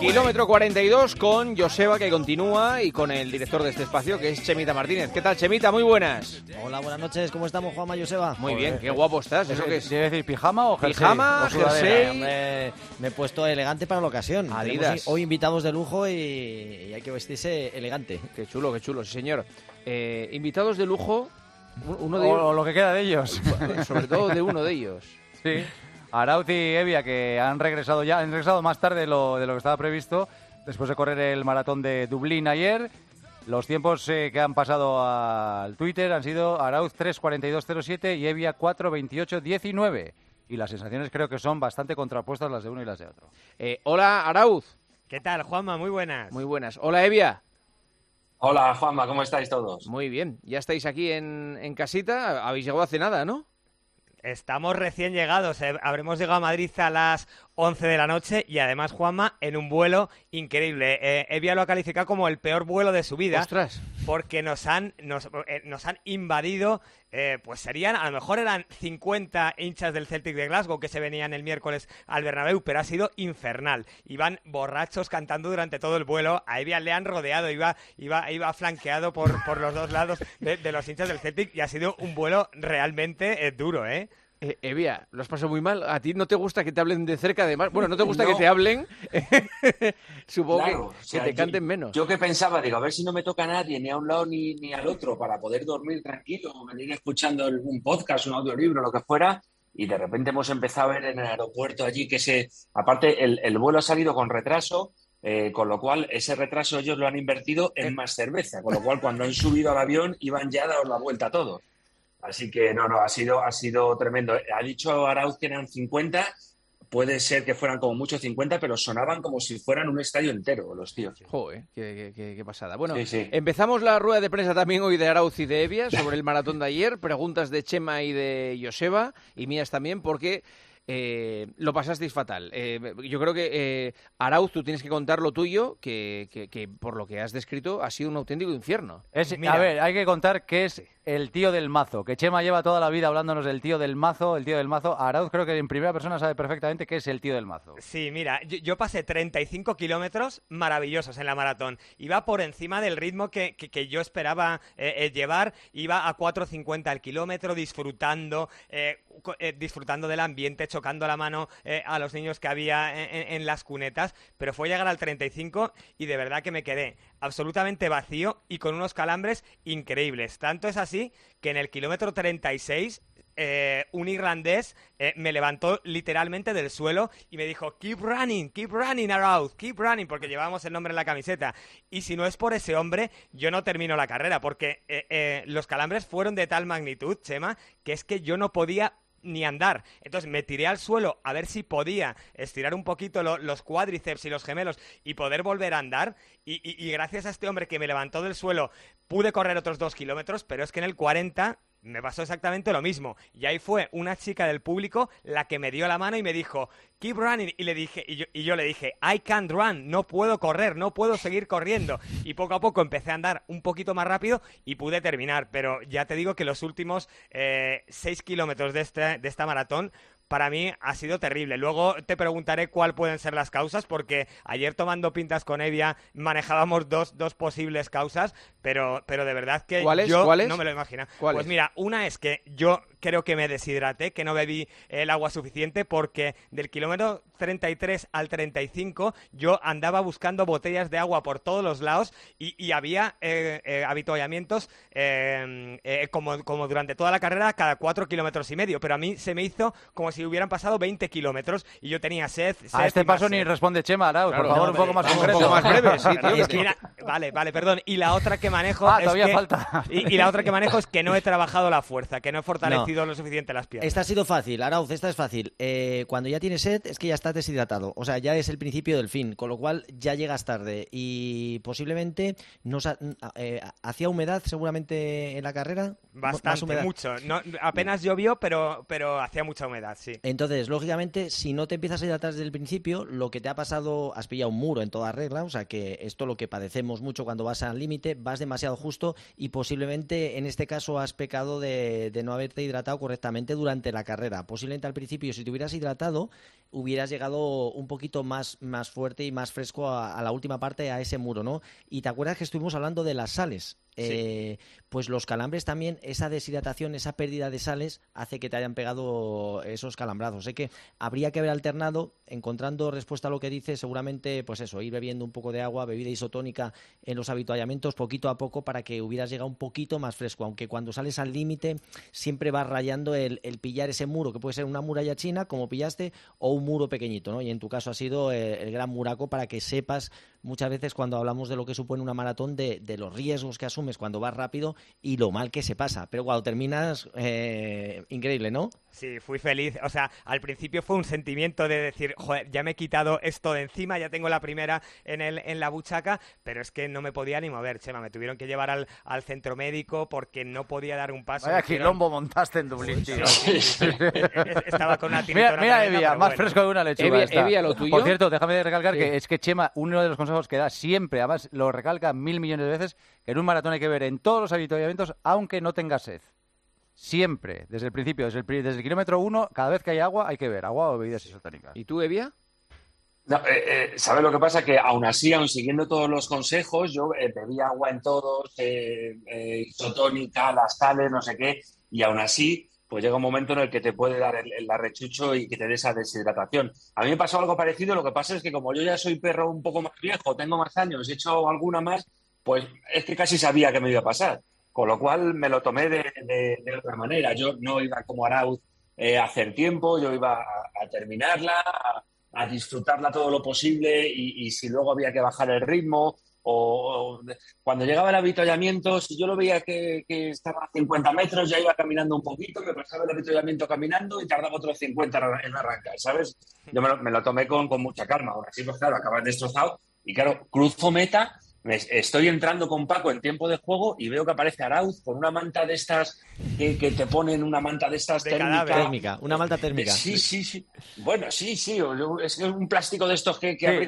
Kilómetro 42 con Joseba que continúa y con el director de este espacio que es Chemita Martínez. ¿Qué tal Chemita? Muy buenas. Hola, buenas noches. ¿Cómo estamos, Juanma Joseba? Muy bien, qué guapo estás. ¿Eso qué es? ¿Debe decir pijama o jersey? Pijama, O jersey. Me he puesto elegante para la ocasión. Adidas. Tenemos hoy invitados de lujo y, y hay que vestirse elegante. Qué chulo, qué chulo, sí señor. Eh, invitados de lujo, uno de O, ellos, o lo que queda de ellos. sobre todo de uno de ellos. sí. Arauz y Evia, que han regresado ya, han regresado más tarde de lo, de lo que estaba previsto, después de correr el maratón de Dublín ayer. Los tiempos eh, que han pasado al Twitter han sido Arauz 3.42.07 y Evia 4.28.19. Y las sensaciones creo que son bastante contrapuestas las de uno y las de otro. Eh, hola Arauz, ¿Qué tal, Juanma? Muy buenas. muy buenas. Hola Evia, Hola Juanma, ¿cómo estáis todos? muy bien. Ya estáis aquí en, en casita, habéis llegado hace nada, ¿no? Estamos recién llegados. eh, Habremos llegado a Madrid a las 11 de la noche y además, Juanma, en un vuelo increíble. Eh, Evia lo ha calificado como el peor vuelo de su vida Ostras. porque nos han, nos, eh, nos han invadido, eh, pues serían, a lo mejor eran 50 hinchas del Celtic de Glasgow que se venían el miércoles al Bernabéu, pero ha sido infernal. Iban borrachos cantando durante todo el vuelo, a Evia le han rodeado, iba, iba, iba flanqueado por, por los dos lados de, de los hinchas del Celtic y ha sido un vuelo realmente eh, duro, ¿eh? Eh, Evia, lo has pasado muy mal. ¿A ti no te gusta que te hablen de cerca, además? Bueno, no te gusta No. que te hablen. Supongo que- te yo- canten menos. Yo que pensaba, digo, a ver si no me toca a nadie, ni a un lado ni, ni al otro, para poder dormir tranquilo, o venir escuchando un podcast, un audiolibro, lo que fuera, y de repente hemos empezado a ver en el aeropuerto allí que se... Aparte, el, el vuelo ha salido con retraso, eh, con lo cual ese retraso ellos lo han invertido en más cerveza, con lo cual cuando han subido al avión iban ya a dar la vuelta a todos. Así que no, no, ha sido, ha sido tremendo. Ha dicho Arauz que eran 50, puede ser que fueran como mucho 50, pero sonaban como si fueran un estadio entero los tíos. Joder, qué, qué- qué- qué pasada. Bueno, Sí, sí. empezamos la rueda de prensa también hoy de Arauz y de Evia sobre el maratón de ayer. Preguntas de Chema y de Joseba y mías también, porque eh, lo pasasteis fatal. Eh, yo creo que eh, Arauz, tú tienes que contar lo tuyo, que, que- que por lo que has descrito ha sido un auténtico infierno. Es, Mira. a ver, hay que contar que es el tío del mazo, que Chema lleva toda la vida hablándonos del tío del mazo, el tío del mazo. Arauz creo que en primera persona sabe perfectamente qué es el tío del mazo. Sí, mira, yo, yo pasé 35 kilómetros maravillosos en la maratón. Iba por encima del ritmo que, que- que yo esperaba eh, eh, llevar. Iba a 4.50 al kilómetro, disfrutando, eh, eh, disfrutando del ambiente, chocando la mano eh, a los niños que había en, las cunetas. Pero fue llegar al 35 y de verdad que me quedé absolutamente vacío y con unos calambres increíbles. Tanto es así que en el kilómetro 36 eh, un irlandés eh, me levantó literalmente del suelo y me dijo, keep running, keep running, Arauz, keep running, porque llevábamos el nombre en la camiseta. Y si no es por ese hombre, yo no termino la carrera, porque los calambres fueron de tal magnitud, Chema, que es que yo no podía ni andar. Entonces me tiré al suelo a ver si podía estirar un poquito lo- los cuádriceps y los gemelos y poder volver a andar. Y- y gracias a este hombre que me levantó del suelo pude correr otros dos kilómetros, pero es que en el 40 me pasó exactamente lo mismo. Y ahí fue una chica del público la que me dio la mano y me dijo, keep running. Y le dije, y yo, y yo le dije, I can't run, no puedo correr, no puedo seguir corriendo. Y poco a poco empecé a andar un poquito más rápido y pude terminar. Pero ya te digo que los últimos eh, seis kilómetros de, este, de esta maratón para mí ha sido terrible. Luego te preguntaré cuál pueden ser las causas, porque ayer tomando pintas con Evia manejábamos dos, dos posibles causas, pero, pero de verdad que ¿Cuáles? yo ¿Cuáles? no me lo imagino. ¿Cuáles? Pues mira, una es que yo creo que me deshidraté, que no bebí el agua suficiente, porque del kilómetro 33 al 35 yo andaba buscando botellas de agua por todos los lados y, y había eh, eh, habituallamientos eh, eh, como, como durante toda la carrera cada cuatro kilómetros y medio, pero a mí se me hizo como si hubieran pasado 20 kilómetros y yo tenía sed. A este paso ni sed. responde Chema, Arauz. Claro, por favor, no, un poco más concreto. un poco más breve, sí, tío, Y es que- que la- vale, vale, perdón. Y la otra que manejo Ah, es todavía que- falta. Y, y la otra que manejo es que no he trabajado la fuerza, que no he fortalecido lo suficiente las piernas. Esta ha sido fácil, Arauz, esta es fácil. Eh, cuando ya tienes sed es que ya estás deshidratado. O sea, ya es el principio del fin, con lo cual ya llegas tarde. Y posiblemente nos ha- eh, hacía humedad seguramente en la carrera. Bastante, humedad. mucho. No, apenas llovió, pero, pero hacía mucha humedad, sí. Entonces, lógicamente, si no te empiezas a hidratar desde el principio, lo que te ha pasado, has pillado un muro en toda regla, o sea que esto lo que padecemos mucho cuando vas al límite, vas demasiado justo y posiblemente en este caso has pecado de, no haberte hidratado correctamente durante la carrera. Posiblemente al principio, si te hubieras hidratado, hubieras llegado un poquito más, más fuerte y más fresco a, a la última parte, a ese muro, ¿no? Y te acuerdas que estuvimos hablando de las sales. Eh, pues los calambres también, esa deshidratación, esa pérdida de sales, hace que te hayan pegado esos calambrazos. Sé que habría que haber alternado, encontrando respuesta a lo que dice, seguramente, pues eso, ir bebiendo un poco de agua, bebida isotónica en los habituallamientos poquito a poco para que hubieras llegado un poquito más fresco. Aunque cuando sales al límite, siempre vas rayando el, pillar ese muro, que puede ser una muralla china, como pillaste, o un muro pequeñito, ¿no? Y en tu caso ha sido eh, el, gran muraco para que sepas muchas veces cuando hablamos de lo que supone una maratón, de, de los riesgos que asumes cuando vas rápido y lo mal que se pasa. Pero cuando terminas, eh, increíble, ¿no? Sí, fui feliz. O sea, al principio fue un sentimiento de decir, joder, ya me he quitado esto de encima, ya tengo la primera en, el, en la buchaca, pero es que no me podía ni mover, Chema. Me tuvieron que llevar al, al centro médico porque no podía dar un paso. Vaya quilombo montaste en Dublín, tío. Estaba con una Mira, mira Evia, más una lechuga. Evia, lo tuyo. Por cierto, déjame recalcar que es que Chema, uno de los consejos que da siempre, además lo recalca mil millones de veces, que en un maratón hay que ver en todos los habituamientos, aunque no tenga sed. Siempre, desde el principio, desde el, desde el kilómetro uno, cada vez que hay agua, hay que ver agua o bebidas isotónicas. ¿Y tú, Evia? No, eh, eh, ¿Sabes lo que pasa? Que aún así, aún siguiendo todos los consejos, yo eh, bebía agua en todos, isotónica, las sales, no sé qué, y aún así, pues llega un momento en el que te puede dar el, el arrechucho y que te dé esa deshidratación. A mí me pasó algo parecido, lo que pasa es que como yo ya soy perro un poco más viejo, tengo más años, he hecho alguna más, pues es que casi sabía que me iba a pasar. Con lo cual me lo tomé de, otra manera. Yo no iba como Arauz eh, a hacer tiempo, yo iba a, terminarla, a, disfrutarla todo lo posible y, si luego había que bajar el ritmo o, cuando llegaba el avituallamiento, si yo lo veía que, estaba a 50 metros, ya iba caminando un poquito, me pasaba el avituallamiento caminando y tardaba otros 50 en arrancar, ¿sabes? Yo me lo, tomé con, con, mucha calma. Ahora sí, pues claro, acabas destrozado y claro, cruzo meta Estoy entrando con Paco en tiempo de juego y veo que aparece Arauz con una manta de estas que, te ponen una manta de estas térmica. Una manta térmica. Sí, sí, sí. Bueno, sí, sí. Es un plástico de estos que, que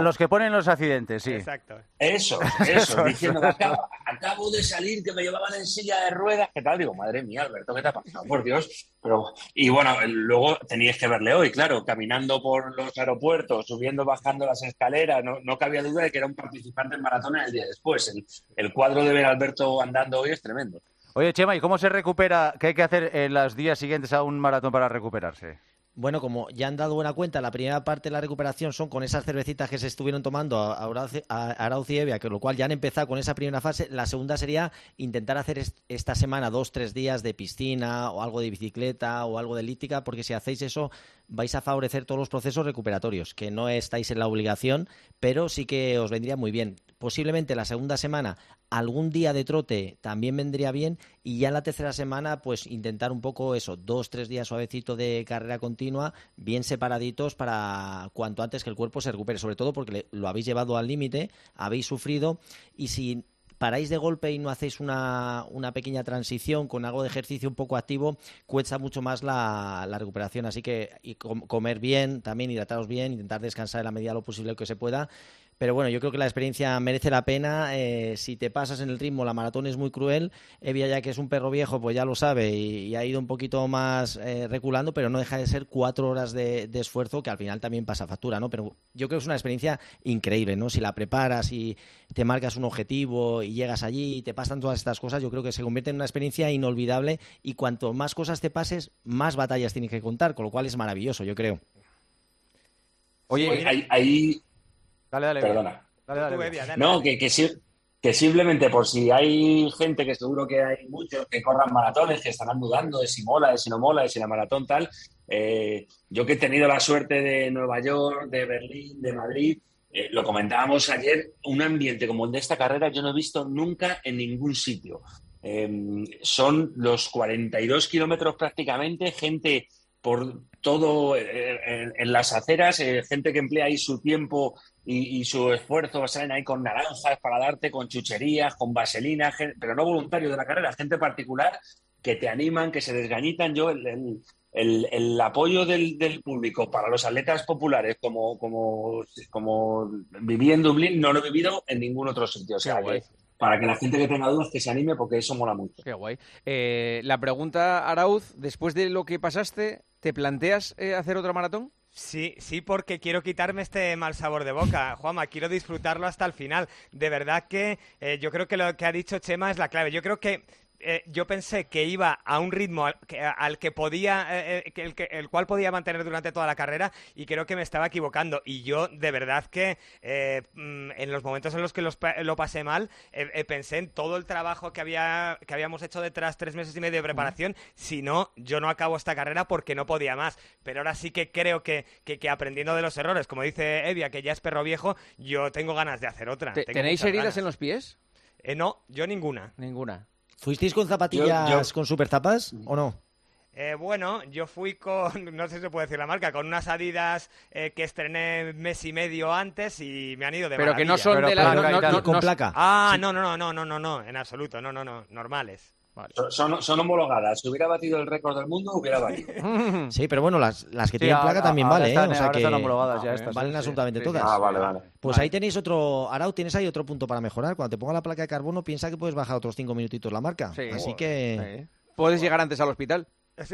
Los que ponen los accidentes, sí. Exacto. Eso, eso. diciendo que acabo, de salir, que me llevaban en silla de ruedas. ¿Qué tal? Digo, madre mía, Alberto, ¿qué te ha pasado? Por Dios. Pero, y bueno, luego teníais que verle hoy, claro, caminando por los aeropuertos, subiendo, bajando las escaleras. No, no cabía duda de que era un participante maratón el día después. El, cuadro de ver a Alberto andando hoy es tremendo. Oye, Chema, ¿y cómo se recupera? ¿Qué hay que hacer en los días siguientes a un maratón para recuperarse? Bueno, como ya han dado buena cuenta, la primera parte de la recuperación son con esas cervecitas que se estuvieron tomando a Arauz y Evia, que lo cual ya han empezado con esa primera fase. La segunda sería intentar hacer esta semana dos, tres días de piscina o algo de bicicleta o algo de elíptica, porque si hacéis eso vais a favorecer todos los procesos recuperatorios, que no estáis en la obligación, pero sí que os vendría muy bien. Posiblemente la segunda semana algún día de trote también vendría bien y ya la tercera semana pues intentar un poco eso, dos, tres días suavecito de carrera continua, bien separaditos para cuanto antes que el cuerpo se recupere, sobre todo porque lo habéis llevado al límite, habéis sufrido y si paráis de golpe y no hacéis una, una, pequeña transición con algo de ejercicio un poco activo, cuesta mucho más la, la recuperación. Así que y comer bien, también hidrataros bien, intentar descansar en la medida de lo posible que se pueda pero bueno, yo creo que la experiencia merece la pena. Eh, si te pasas en el ritmo, la maratón es muy cruel. Evia, ya que es un perro viejo, pues ya lo sabe y, ha ido un poquito más eh, reculando, pero no deja de ser cuatro horas de, esfuerzo que al final también pasa factura, ¿no? Pero yo creo que es una experiencia increíble, ¿no? Si la preparas y te marcas un objetivo y llegas allí y te pasan todas estas cosas, yo creo que se convierte en una experiencia inolvidable y cuanto más cosas te pases, más batallas tienes que contar, con lo cual es maravilloso, yo creo. Oye, ahí Dale, dale. Perdona. no, que, que, simplemente por si hay gente, que seguro que hay muchos que corran maratones, que estarán dudando de si mola, de si no mola, de si la maratón tal. Eh, yo que he tenido la suerte de Nueva York, de Berlín, de Madrid, eh, lo comentábamos ayer, un ambiente como el de esta carrera yo no he visto nunca en ningún sitio. Em, son los 42 kilómetros prácticamente, gente por todo eh, en, las aceras, gente que emplea ahí su tiempo y, su esfuerzo salen ahí con naranjas para darte, con chucherías, con vaselina, pero no voluntarios de la carrera, gente particular que te animan, que se desgañitan. Yo, el, el, apoyo del, público para los atletas populares, como, como, como viví en Dublín, no lo he vivido en ningún otro sitio. O sea, para que la gente que tenga dudas que se anime, porque eso mola mucho. Qué guay. Eh, la pregunta, Arauz, después de lo que pasaste, ¿te planteas eh, hacer otra maratón? Sí, sí, porque quiero quitarme este mal sabor de boca. Juanma, quiero disfrutarlo hasta el final. De verdad que eh, yo creo que lo que ha dicho Chema es la clave. Yo creo que eh, yo pensé que iba a un ritmo al que, al que podía, eh, eh, el, que, el cual podía mantener durante toda la carrera y creo que me estaba equivocando. Y yo, de verdad que mm, en los momentos en los que los, lo pasé mal, pensé en todo el trabajo que, había, que habíamos hecho detrás, tres meses y medio de preparación. Si no, yo no acabo esta carrera porque no podía más. Pero ahora sí que creo que, que, aprendiendo de los errores, como dice Evia, que ya es perro viejo, yo tengo ganas de hacer otra. ¿Tenéis heridas en los pies? no, yo ninguna. Ninguna. ¿Fuisteis con zapatillas con super tapas o no? Eh, bueno, yo fui con, no sé si se puede decir la marca, con unas Adidas eh, que estrené mes y medio antes y me han ido de Pero que no son de la... con placa. Ah, no, no, no, no, no, no, no, en absoluto, no, no, no, normales. Son, son, homologadas. Si hubiera batido el récord del mundo, hubiera valido. sí, pero bueno, las, las que tienen placa también valen, ¿eh? O sea que homologadas ya estas, valen absolutamente todas. Ah, vale, vale. Pues ahí tenéis otro, Arau, tienes ahí otro punto para mejorar. Cuando te ponga la placa de carbono, piensa que puedes bajar otros cinco minutitos la marca. Así que... Puedes llegar antes al hospital.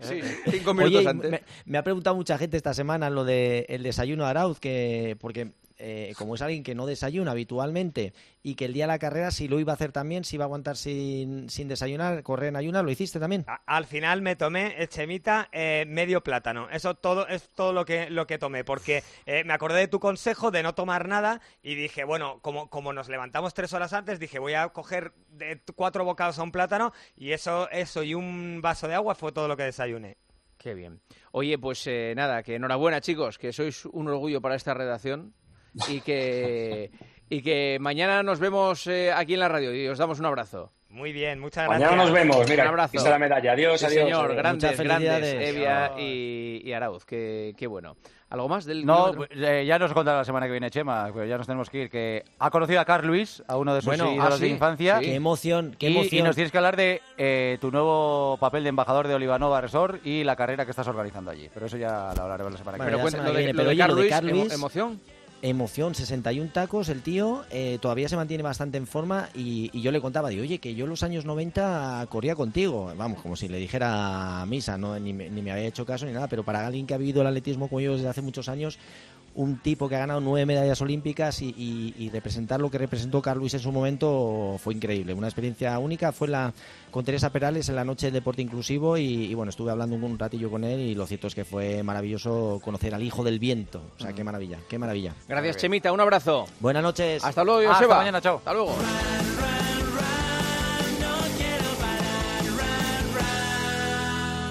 Sí. cinco minutos antes. Me, ha preguntado mucha gente esta semana lo del el desayuno de Arauz, que porque eh, como es alguien que no desayuna habitualmente y que el día de la carrera si lo iba a hacer también, si iba a aguantar sin, sin desayunar, correr en ayunas, ¿lo hiciste también? al final me tomé, eh, Chemita, eh, medio plátano. Eso todo es todo lo que, lo que tomé, porque me acordé de tu consejo de no tomar nada y dije, bueno, como, como nos levantamos tres horas antes, dije, voy a coger de cuatro bocados a un plátano y eso, eso y un vaso de agua fue todo lo que desayuné. Qué bien. Oye, pues nada, que enhorabuena chicos, que sois un orgullo para esta redacción y que, y que mañana nos vemos eh, aquí en la radio y os damos un abrazo. Muy bien, muchas gracias. Mañana nos vemos, mira, un abrazo. La medalla. Adiós, adiós. señor, grandes, grandes, Evia y, y, Arauz, qué, qué bueno. ¿Algo más del No, eh, ya nos contará la semana que viene Chema, pues ya nos tenemos que ir, que ha conocido a Carl Luis, a uno de sus bueno, ídolos ah, de infancia. Qué emoción, qué y, emoción. Y nos tienes que hablar de eh, tu nuevo papel de embajador de Olivanova Resort y la carrera que estás organizando allí. Pero eso ya lo hablaremos la semana que viene. Pero cuéntanos, lo de, Carl Luis, emoción emoción, 61 tacos, el tío eh, todavía se mantiene bastante en forma y, yo le contaba, oye, que yo en los años 90 corría contigo, vamos, como si le dijera misa, ¿no? ni, ni me había hecho caso ni nada, pero para alguien que ha vivido el atletismo como yo desde hace muchos años, un tipo que ha ganado nueve medallas olímpicas y, representar lo que representó Carlos Luis en su momento fue increíble. Una experiencia única. Fue la con Teresa Perales en la noche del deporte inclusivo y, bueno, estuve hablando un, ratillo con él y lo cierto es que fue maravilloso conocer al hijo del viento. O sea, qué maravilla, qué maravilla. Gracias, Chemita. Un abrazo. Buenas noches. Hasta luego, Joseba. Hasta mañana, chao. Hasta luego.